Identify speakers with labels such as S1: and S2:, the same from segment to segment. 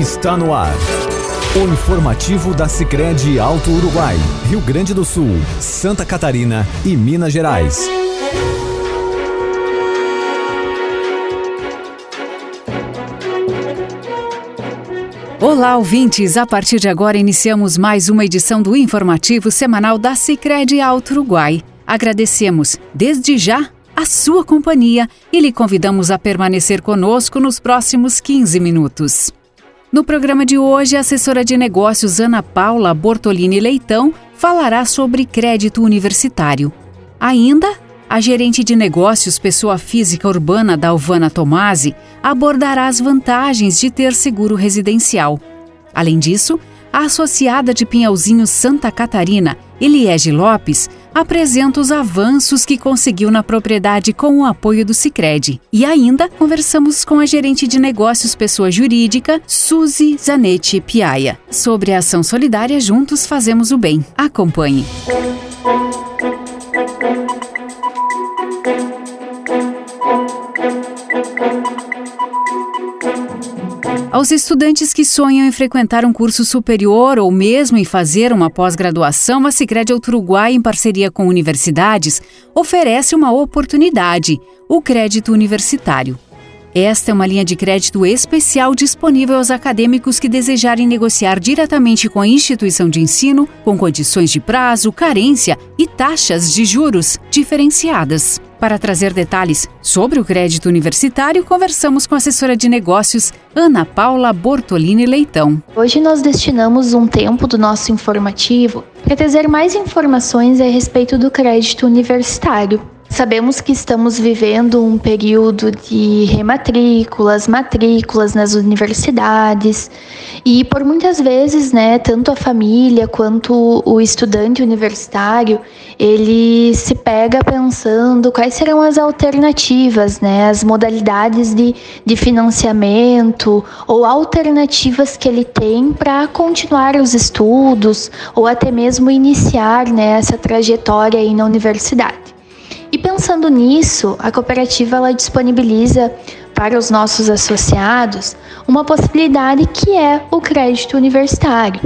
S1: está no ar. O informativo da Sicredi Alto Uruguai, Rio Grande do Sul, Santa Catarina e Minas Gerais.
S2: Olá, ouvintes! A partir de agora iniciamos mais uma edição do informativo semanal da Sicredi Alto Uruguai. Agradecemos, desde já, a sua companhia e lhe convidamos a permanecer conosco nos próximos 15 minutos. No programa de hoje, a assessora de negócios Ana Paula Bortolini Leitão falará sobre crédito universitário. Ainda, a gerente de negócios pessoa física urbana da Alvana Tomasi abordará as vantagens de ter seguro residencial. Além disso, a associada de Pinhalzinho Santa Catarina, Eliege Lopes, apresenta os avanços que conseguiu na propriedade com o apoio do Sicredi. E ainda conversamos com a gerente de negócios pessoa jurídica, Suzy Zanetti Piaia. Sobre a ação solidária Juntos Fazemos o Bem. Acompanhe. Aos estudantes que sonham em frequentar um curso superior ou mesmo em fazer uma pós-graduação, a Sicredi Uruguai, em parceria com universidades, oferece uma oportunidade: o crédito universitário. Esta é uma linha de crédito especial disponível aos acadêmicos que desejarem negociar diretamente com a instituição de ensino, com condições de prazo, carência e taxas de juros diferenciadas. Para trazer detalhes sobre o crédito universitário, conversamos com a assessora de negócios Ana Paula Bortolini Leitão.
S3: Hoje nós destinamos um tempo do nosso informativo para trazer mais informações a respeito do crédito universitário. Sabemos que estamos vivendo um período de rematrículas, matrículas nas universidades e por muitas vezes, né, tanto a família quanto o estudante universitário, ele se pega pensando quais serão as alternativas, né, as modalidades de, de financiamento ou alternativas que ele tem para continuar os estudos ou até mesmo iniciar, né, essa trajetória aí na universidade. E pensando nisso, a cooperativa ela disponibiliza para os nossos associados uma possibilidade que é o crédito universitário.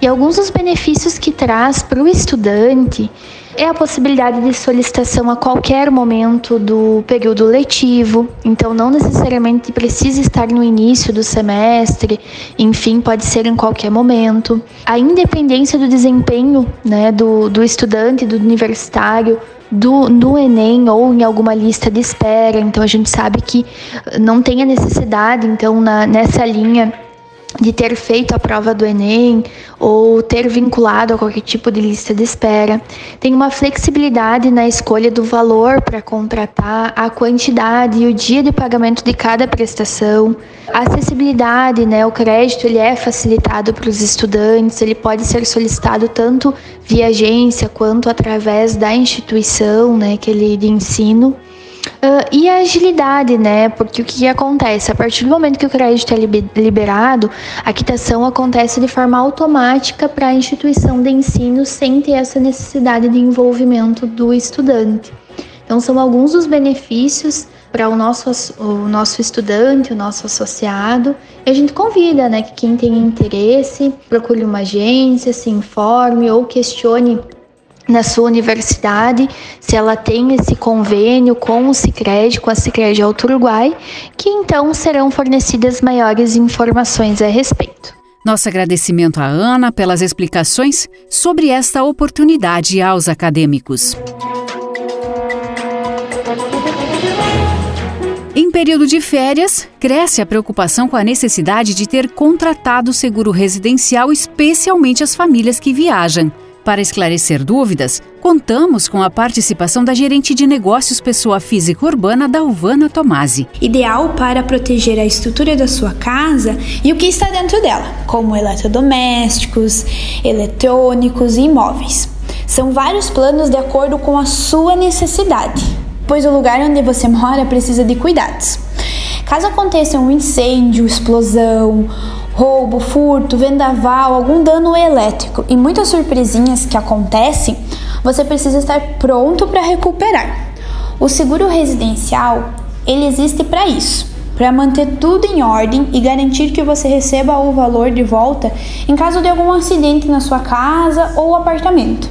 S3: E alguns dos benefícios que traz para o estudante é a possibilidade de solicitação a qualquer momento do período letivo, então não necessariamente precisa estar no início do semestre, enfim, pode ser em qualquer momento. A independência do desempenho né, do, do estudante, do universitário, do, no Enem ou em alguma lista de espera. Então a gente sabe que não tem a necessidade, então, na, nessa linha de ter feito a prova do Enem ou ter vinculado a qualquer tipo de lista de espera. Tem uma flexibilidade na escolha do valor para contratar, a quantidade e o dia de pagamento de cada prestação. A acessibilidade, né? O crédito ele é facilitado para os estudantes, ele pode ser solicitado tanto via agência quanto através da instituição, né, que ele de ensino. Uh, e a agilidade, né? Porque o que acontece? A partir do momento que o crédito é liberado, a quitação acontece de forma automática para a instituição de ensino sem ter essa necessidade de envolvimento do estudante. Então, são alguns dos benefícios para o nosso, o nosso estudante, o nosso associado. E a gente convida né, que quem tem interesse procure uma agência, se informe ou questione na sua universidade, se ela tem esse convênio com o Sicredi, com a Sicredi Alto Uruguai, que então serão fornecidas maiores informações a respeito.
S2: Nosso agradecimento à Ana pelas explicações sobre esta oportunidade aos acadêmicos. Em período de férias, cresce a preocupação com a necessidade de ter contratado seguro residencial, especialmente as famílias que viajam. Para esclarecer dúvidas, contamos com a participação da gerente de negócios pessoa física urbana da Alvana Tomasi.
S4: Ideal para proteger a estrutura da sua casa e o que está dentro dela, como eletrodomésticos, eletrônicos e imóveis. São vários planos de acordo com a sua necessidade, pois o lugar onde você mora precisa de cuidados. Caso aconteça um incêndio, explosão, roubo, furto, vendaval, algum dano elétrico e muitas surpresinhas que acontecem, você precisa estar pronto para recuperar. O seguro residencial, ele existe para isso, para manter tudo em ordem e garantir que você receba o valor de volta em caso de algum acidente na sua casa ou apartamento.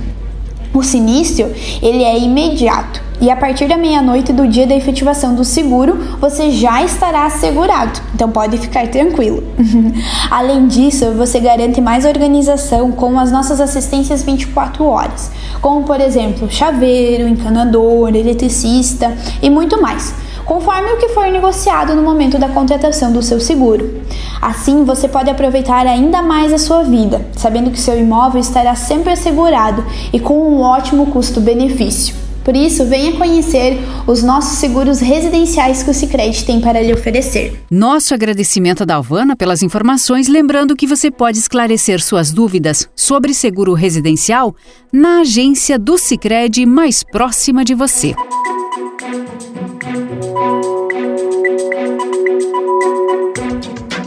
S4: O sinistro, ele é imediato e a partir da meia-noite do dia da efetivação do seguro, você já estará assegurado. Então pode ficar tranquilo. Além disso, você garante mais organização com as nossas assistências 24 horas, como por exemplo, chaveiro, encanador, eletricista e muito mais conforme o que for negociado no momento da contratação do seu seguro. Assim, você pode aproveitar ainda mais a sua vida, sabendo que seu imóvel estará sempre assegurado e com um ótimo custo-benefício. Por isso, venha conhecer os nossos seguros residenciais que o Sicredi tem para lhe oferecer.
S2: Nosso agradecimento a Dalvana pelas informações, lembrando que você pode esclarecer suas dúvidas sobre seguro residencial na agência do Sicredi mais próxima de você.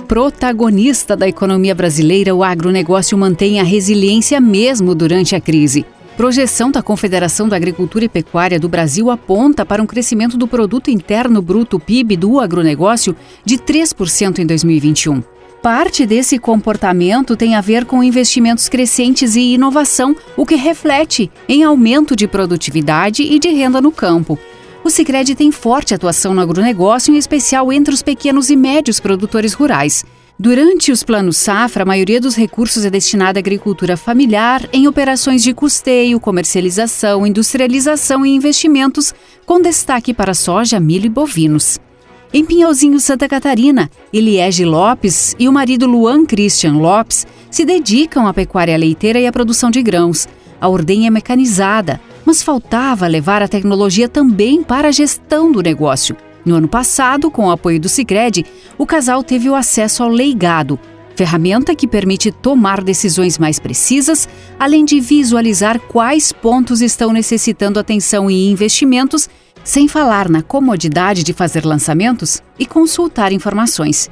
S2: Protagonista da economia brasileira, o agronegócio mantém a resiliência mesmo durante a crise. Projeção da Confederação da Agricultura e Pecuária do Brasil aponta para um crescimento do produto interno bruto PIB do agronegócio de 3% em 2021. Parte desse comportamento tem a ver com investimentos crescentes e inovação, o que reflete em aumento de produtividade e de renda no campo. O Sicredi tem forte atuação no agronegócio, em especial entre os pequenos e médios produtores rurais. Durante os planos safra, a maioria dos recursos é destinada à agricultura familiar, em operações de custeio, comercialização, industrialização e investimentos, com destaque para soja, milho e bovinos. Em Pinhalzinho, Santa Catarina, Eliege Lopes e o marido Luan Christian Lopes se dedicam à pecuária leiteira e à produção de grãos. A ordenha é mecanizada, mas faltava levar a tecnologia também para a gestão do negócio. No ano passado, com o apoio do Sicredi, o casal teve o acesso ao Leigado, ferramenta que permite tomar decisões mais precisas, além de visualizar quais pontos estão necessitando atenção e investimentos, sem falar na comodidade de fazer lançamentos e consultar informações.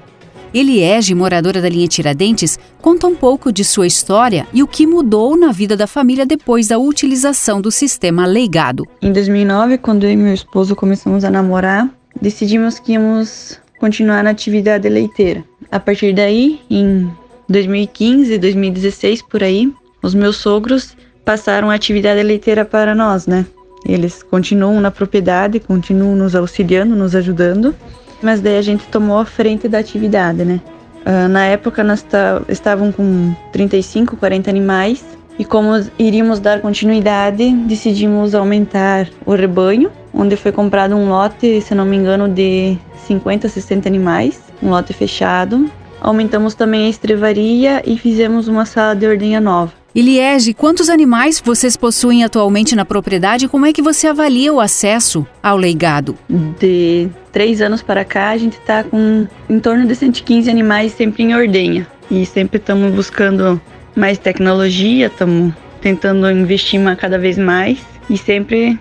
S2: Eliege, moradora da linha Tiradentes, conta um pouco de sua história e o que mudou na vida da família depois da utilização do sistema Leigado.
S5: Em 2009, quando eu e meu esposo começamos a namorar, decidimos que íamos continuar na atividade leiteira. A partir daí, em 2015, 2016 por aí, os meus sogros passaram a atividade leiteira para nós, né? Eles continuam na propriedade, continuam nos auxiliando, nos ajudando, mas daí a gente tomou a frente da atividade, né? Uh, na época nós estavam com 35, 40 animais e como iríamos dar continuidade, decidimos aumentar o rebanho, onde foi comprado um lote, se não me engano, de 50, 60 animais, um lote fechado. Aumentamos também a estrevaria e fizemos uma sala de ordenha nova.
S2: Eliege, quantos animais vocês possuem atualmente na propriedade e como é que você avalia o acesso ao leigado?
S5: De três anos para cá, a gente está com em torno de 115 animais sempre em ordenha. E sempre estamos buscando mais tecnologia, estamos tentando investir cada vez mais e sempre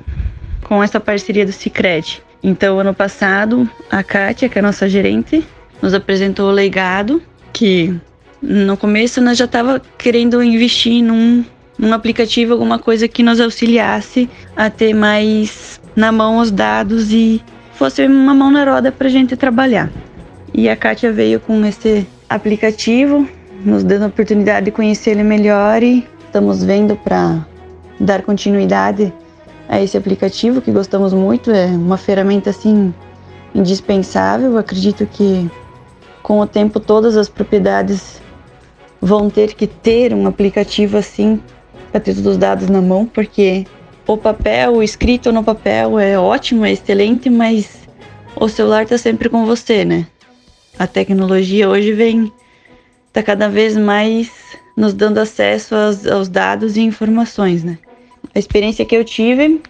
S5: com essa parceria do Cicred. Então, ano passado, a Kátia, que é a nossa gerente, nos apresentou o legado, que no começo nós já estava querendo investir num, num aplicativo, alguma coisa que nos auxiliasse a ter mais na mão os dados e fosse uma mão na roda para a gente trabalhar. E a Kátia veio com esse aplicativo, nos dando a oportunidade de conhecer ele melhor e estamos vendo para dar continuidade a esse aplicativo que gostamos muito, é uma ferramenta assim indispensável. Acredito que com o tempo todas as propriedades vão ter que ter um aplicativo assim para ter todos os dados na mão, porque o papel, o escrito no papel é ótimo, é excelente, mas o celular está sempre com você, né? A tecnologia hoje vem está cada vez mais nos dando acesso aos, aos, dados e informações, né? A experiência que eu tive,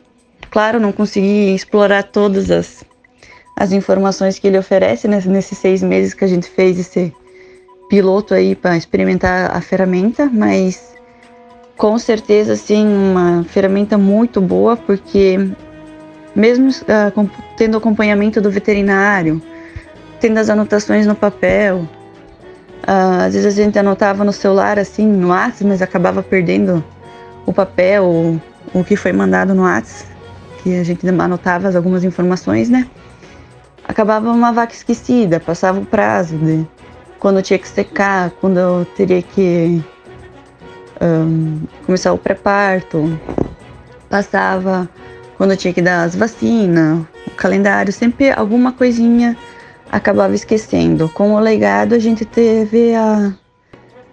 S5: claro, não consegui explorar todas as, as informações que ele oferece né, nesses seis meses que a gente fez esse piloto aí para experimentar a ferramenta, mas com certeza, sim, uma ferramenta muito boa, porque mesmo uh, tendo acompanhamento do veterinário, tendo as anotações no papel, Uh, às vezes a gente anotava no celular, assim, no WhatsApp, mas acabava perdendo o papel, o, o que foi mandado no WhatsApp, que a gente anotava algumas informações, né? acabava uma vaca esquecida, passava o prazo de quando tinha que secar, quando eu teria que um, começar o pré-parto, passava quando eu tinha que dar as vacinas, o calendário, sempre alguma coisinha acabava esquecendo. Com o legado a gente teve a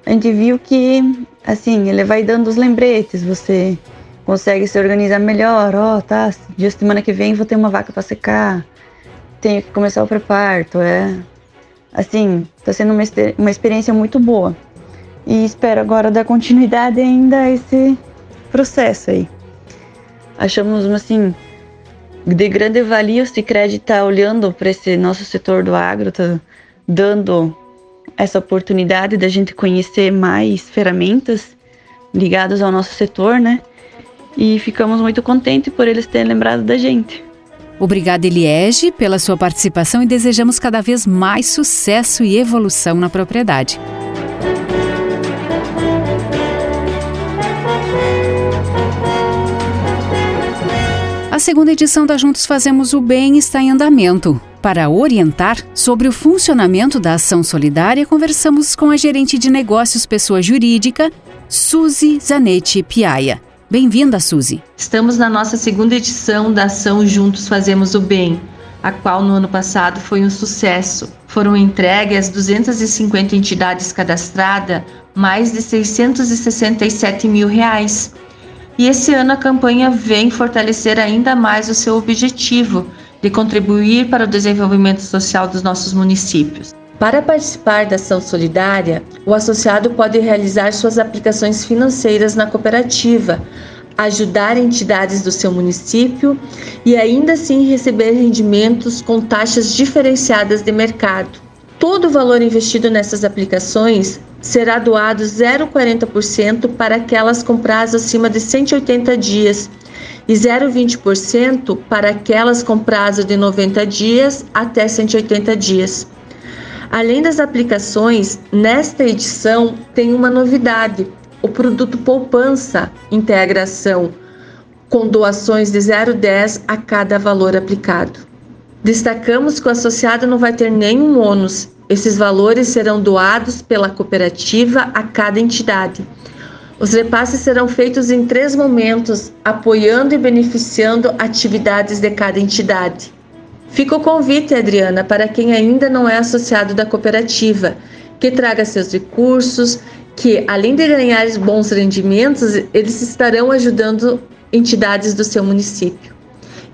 S5: a gente viu que assim, ele vai dando os lembretes, você consegue se organizar melhor, ó, oh, tá, dia semana que vem vou ter uma vaca para secar. Tenho que começar o pré-parto, é assim, tá sendo uma, uma experiência muito boa. E espero agora dar continuidade ainda a esse processo aí. Achamos assim de grande valia o Cicred estar tá olhando para esse nosso setor do agro, tá dando essa oportunidade da gente conhecer mais ferramentas ligadas ao nosso setor, né? E ficamos muito contentes por eles terem lembrado da gente.
S2: Obrigada, Eliege, pela sua participação e desejamos cada vez mais sucesso e evolução na propriedade. A segunda edição da Juntos Fazemos o Bem está em andamento. Para orientar sobre o funcionamento da ação solidária, conversamos com a gerente de negócios pessoa jurídica, Suzy Zanetti Piaia. Bem-vinda, Suzy.
S6: Estamos na nossa segunda edição da ação Juntos Fazemos o Bem, a qual no ano passado foi um sucesso. Foram entregues às 250 entidades cadastradas mais de 667 mil reais e esse ano a campanha vem fortalecer ainda mais o seu objetivo de contribuir para o desenvolvimento social dos nossos municípios. Para participar da ação solidária, o associado pode realizar suas aplicações financeiras na cooperativa, ajudar entidades do seu município e ainda assim receber rendimentos com taxas diferenciadas de mercado. Todo o valor investido nessas aplicações será doado 0,40% para aquelas com prazo acima de 180 dias e 0,20% para aquelas com prazo de 90 dias até 180 dias. Além das aplicações, nesta edição tem uma novidade: o produto Poupança Integração, com doações de 0,10 a cada valor aplicado. Destacamos que o associado não vai ter nenhum ônus esses valores serão doados pela cooperativa a cada entidade. Os repasses serão feitos em três momentos, apoiando e beneficiando atividades de cada entidade. Fica o convite, Adriana, para quem ainda não é associado da cooperativa, que traga seus recursos, que além de ganhar bons rendimentos, eles estarão ajudando entidades do seu município.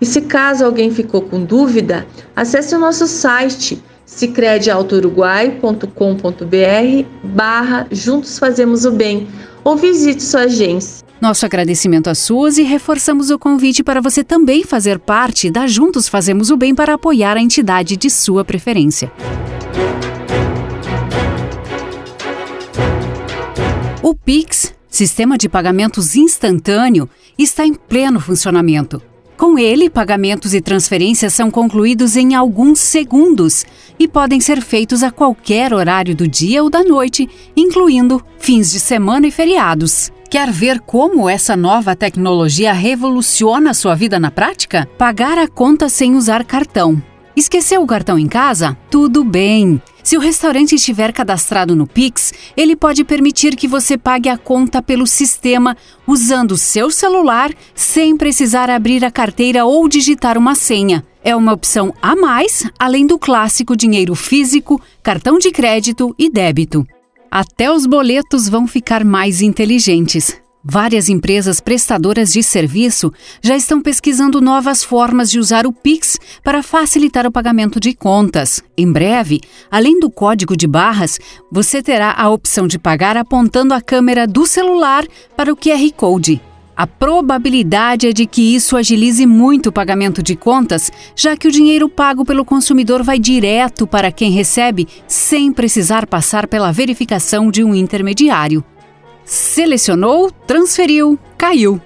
S6: E se caso alguém ficou com dúvida, acesse o nosso site cicredealtouruguai.com.br barra Juntos Fazemos o Bem ou visite sua agência.
S2: Nosso agradecimento a suas e reforçamos o convite para você também fazer parte da Juntos Fazemos o Bem para apoiar a entidade de sua preferência. O Pix, sistema de pagamentos instantâneo, está em pleno funcionamento. Com ele, pagamentos e transferências são concluídos em alguns segundos e podem ser feitos a qualquer horário do dia ou da noite, incluindo fins de semana e feriados. Quer ver como essa nova tecnologia revoluciona sua vida na prática? Pagar a conta sem usar cartão. Esqueceu o cartão em casa? Tudo bem. Se o restaurante estiver cadastrado no Pix, ele pode permitir que você pague a conta pelo sistema usando o seu celular sem precisar abrir a carteira ou digitar uma senha. É uma opção a mais, além do clássico dinheiro físico, cartão de crédito e débito. Até os boletos vão ficar mais inteligentes. Várias empresas prestadoras de serviço já estão pesquisando novas formas de usar o Pix para facilitar o pagamento de contas. Em breve, além do código de barras, você terá a opção de pagar apontando a câmera do celular para o QR Code. A probabilidade é de que isso agilize muito o pagamento de contas, já que o dinheiro pago pelo consumidor vai direto para quem recebe, sem precisar passar pela verificação de um intermediário. Selecionou, transferiu, caiu.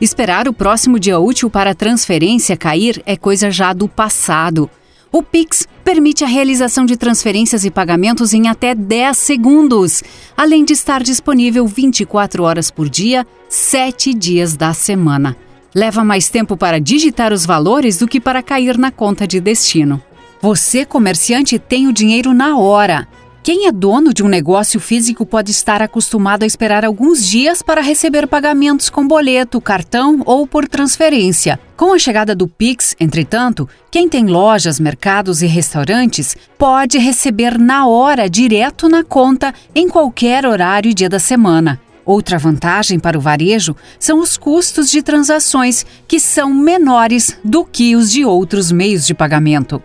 S2: Esperar o próximo dia útil para a transferência cair é coisa já do passado. O Pix permite a realização de transferências e pagamentos em até 10 segundos, além de estar disponível 24 horas por dia, 7 dias da semana. Leva mais tempo para digitar os valores do que para cair na conta de destino. Você, comerciante, tem o dinheiro na hora. Quem é dono de um negócio físico pode estar acostumado a esperar alguns dias para receber pagamentos com boleto, cartão ou por transferência. Com a chegada do Pix, entretanto, quem tem lojas, mercados e restaurantes pode receber na hora, direto na conta, em qualquer horário e dia da semana. Outra vantagem para o varejo são os custos de transações, que são menores do que os de outros meios de pagamento.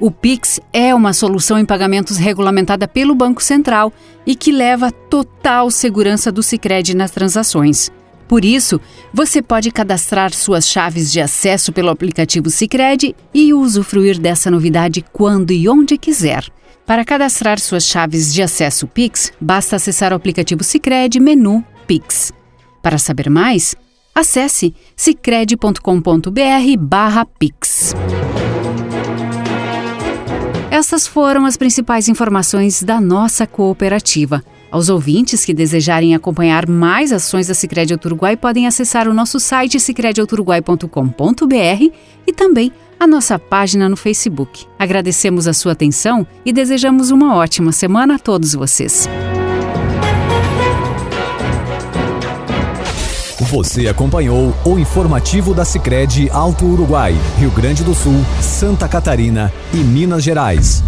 S2: O Pix é uma solução em pagamentos regulamentada pelo Banco Central e que leva total segurança do Sicredi nas transações. Por isso, você pode cadastrar suas chaves de acesso pelo aplicativo Sicredi e usufruir dessa novidade quando e onde quiser. Para cadastrar suas chaves de acesso Pix, basta acessar o aplicativo Sicredi menu Pix. Para saber mais, acesse sicredi.com.br/pix. Essas foram as principais informações da nossa cooperativa. Aos ouvintes que desejarem acompanhar mais ações da Sicredi Uruguai podem acessar o nosso site sicrediauturuguai.com.br e também a nossa página no Facebook. Agradecemos a sua atenção e desejamos uma ótima semana a todos vocês.
S1: Você acompanhou o informativo da Sicredi Alto Uruguai, Rio Grande do Sul, Santa Catarina e Minas Gerais.